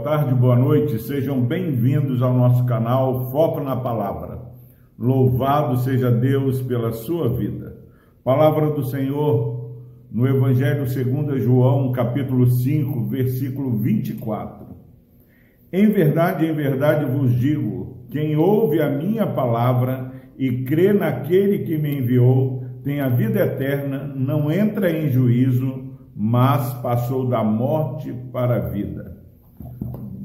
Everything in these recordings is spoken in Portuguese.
Boa tarde, boa noite, sejam bem-vindos ao nosso canal Foco na Palavra. Louvado seja Deus pela sua vida. Palavra do Senhor no Evangelho segundo João, capítulo 5, versículo 24. Em verdade, em verdade vos digo, quem ouve a minha palavra e crê naquele que me enviou, tem a vida eterna, não entra em juízo, mas passou da morte para a vida.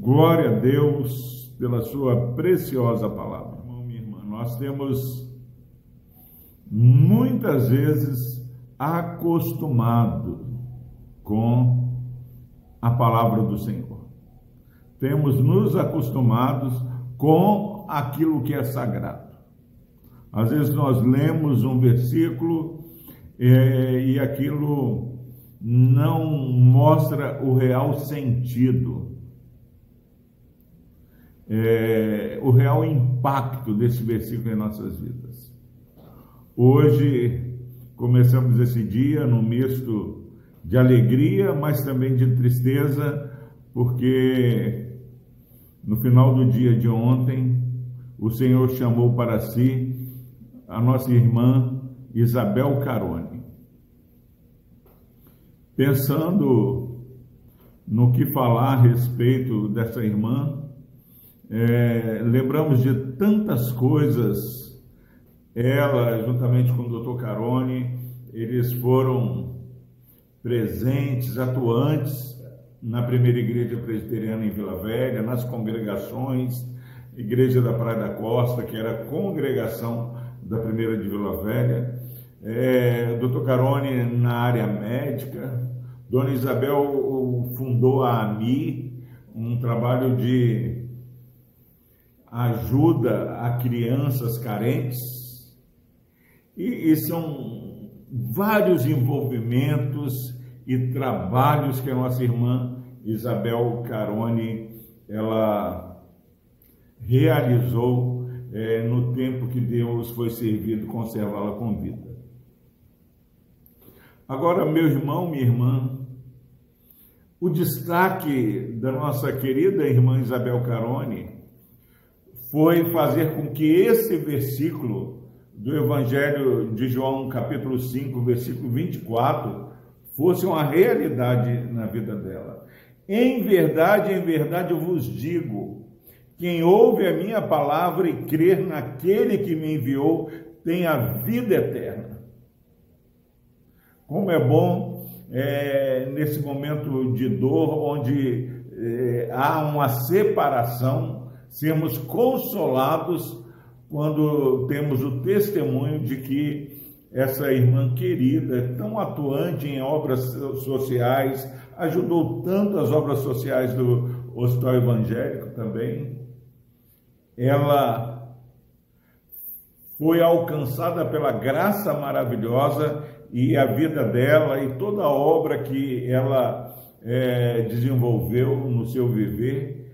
Glória a Deus pela sua preciosa palavra. Irmão, minha irmã, nós temos muitas vezes acostumado com a palavra do Senhor. Temos nos acostumados com aquilo que é sagrado. Às vezes nós lemos um versículo é, e aquilo não mostra o real sentido é, o real impacto desse versículo em nossas vidas. Hoje começamos esse dia num misto de alegria, mas também de tristeza, porque no final do dia de ontem o Senhor chamou para si a nossa irmã Isabel Carone. Pensando no que falar a respeito dessa irmã, é, lembramos de tantas coisas. Ela, juntamente com o Dr. Carone, eles foram presentes, atuantes na primeira igreja presbiteriana em Vila Velha, nas congregações, Igreja da Praia da Costa, que era a congregação da primeira de Vila Velha, é, Dr. Carone na área médica, Dona Isabel fundou a AMI, um trabalho de ajuda a crianças carentes, e, e são vários envolvimentos e trabalhos que a nossa irmã Isabel Carone ela realizou é, no tempo que Deus foi servido conservá-la com vida. Agora, meu irmão, minha irmã, o destaque da nossa querida irmã Isabel Carone foi fazer com que esse versículo do Evangelho de João, capítulo 5, versículo 24, fosse uma realidade na vida dela. Em verdade, em verdade eu vos digo: quem ouve a minha palavra e crer naquele que me enviou tem a vida eterna. Como é bom é, nesse momento de dor, onde é, há uma separação sermos consolados quando temos o testemunho de que essa irmã querida, tão atuante em obras sociais, ajudou tanto as obras sociais do Hospital Evangélico também. Ela foi alcançada pela graça maravilhosa e a vida dela e toda a obra que ela é, desenvolveu no seu viver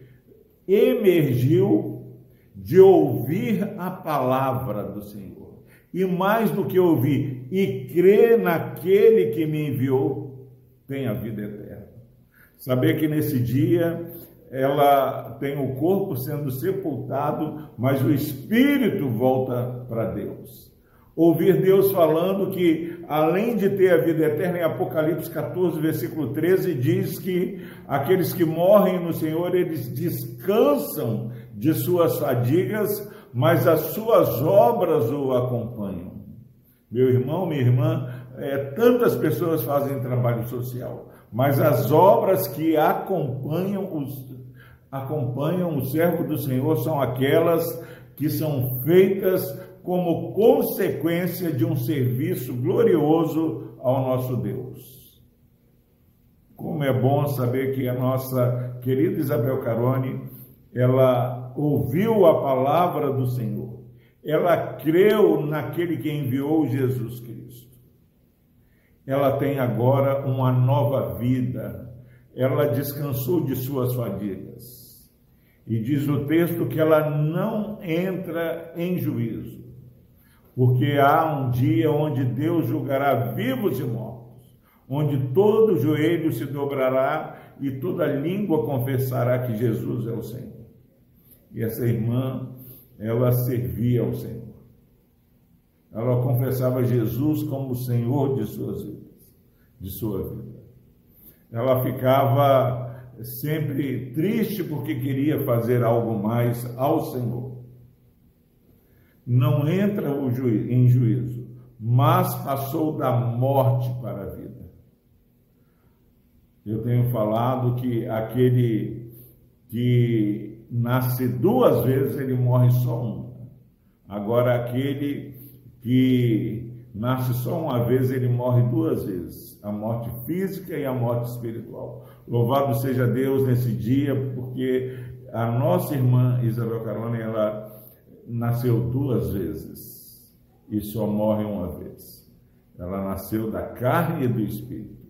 emergiu de ouvir a palavra do Senhor. E mais do que ouvir, e crer naquele que me enviou, tem a vida eterna. Saber que nesse dia ela tem o corpo sendo sepultado, mas o espírito volta para Deus ouvir Deus falando que, além de ter a vida eterna, em Apocalipse 14, versículo 13, diz que aqueles que morrem no Senhor, eles descansam de suas fadigas, mas as suas obras o acompanham. Meu irmão, minha irmã, é, tantas pessoas fazem trabalho social, mas as obras que acompanham os acompanham o servo do Senhor são aquelas que são feitas como consequência de um serviço glorioso ao nosso Deus. Como é bom saber que a nossa querida Isabel Carone, ela ouviu a palavra do Senhor, ela creu naquele que enviou Jesus Cristo. Ela tem agora uma nova vida, ela descansou de suas fadigas. E diz o texto que ela não entra em juízo porque há um dia onde Deus julgará vivos e mortos, onde todo joelho se dobrará e toda língua confessará que Jesus é o Senhor. E essa irmã, ela servia ao Senhor. Ela confessava Jesus como o Senhor de suas vidas, de sua vida. Ela ficava sempre triste porque queria fazer algo mais ao Senhor. Não entra em juízo, mas passou da morte para a vida. Eu tenho falado que aquele que nasce duas vezes, ele morre só uma. Agora, aquele que nasce só uma vez, ele morre duas vezes: a morte física e a morte espiritual. Louvado seja Deus nesse dia, porque a nossa irmã Isabel Carone, ela nasceu duas vezes e só morre uma vez. Ela nasceu da carne e do espírito.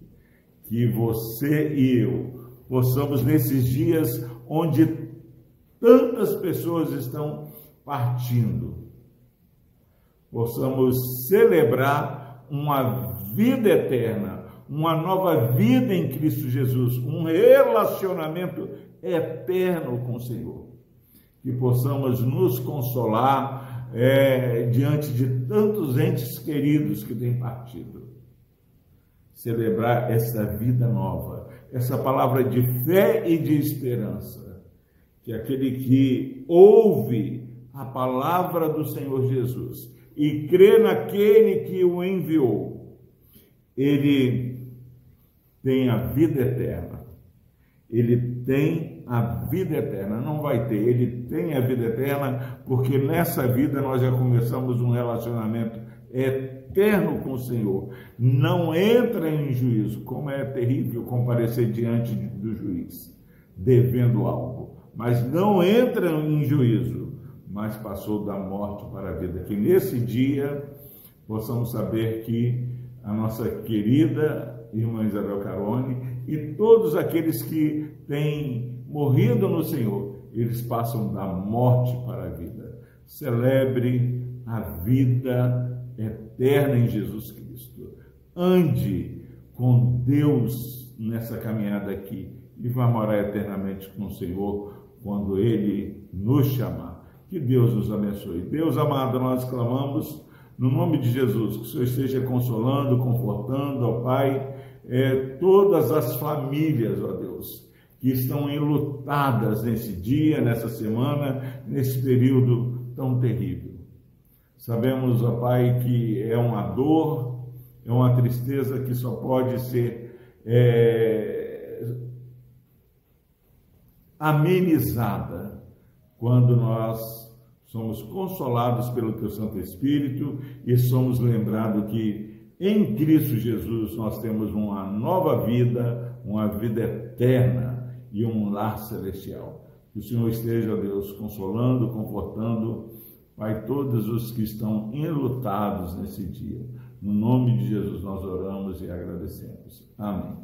Que você e eu possamos, nesses dias onde tantas pessoas estão partindo, possamos celebrar uma vida eterna, uma nova vida em Cristo Jesus, um relacionamento eterno com o Senhor. Que possamos nos consolar é, diante de tantos entes queridos que têm partido. Celebrar essa vida nova, essa palavra de fé e de esperança. Que aquele que ouve a palavra do Senhor Jesus e crê naquele que o enviou, ele tem a vida eterna. Ele tem a vida eterna, não vai ter, ele tem a vida eterna, porque nessa vida nós já começamos um relacionamento eterno com o Senhor. Não entra em juízo, como é terrível comparecer diante do juiz, devendo algo, mas não entra em juízo mas passou da morte para a vida. Que nesse dia possamos saber que a nossa querida irmã Isabel Carone e todos aqueles que têm morrido no Senhor, eles passam da morte para a vida. Celebre a vida eterna em Jesus Cristo. Ande com Deus nessa caminhada aqui e vá morar eternamente com o Senhor quando Ele nos chamar. Que Deus nos abençoe. Deus amado, nós clamamos no nome de Jesus, que o Senhor esteja consolando, confortando, ó Pai, é, todas as famílias, ó Deus, que estão enlutadas nesse dia, nessa semana, nesse período tão terrível. Sabemos, ó Pai, que é uma dor, é uma tristeza que só pode ser é, amenizada quando nós somos consolados pelo Teu Santo Espírito e somos lembrados que em Cristo Jesus nós temos uma nova vida, uma vida eterna e um lar celestial. Que o Senhor esteja, Deus, consolando, confortando, Pai, todos os que estão enlutados nesse dia. No nome de Jesus nós oramos e agradecemos. Amém.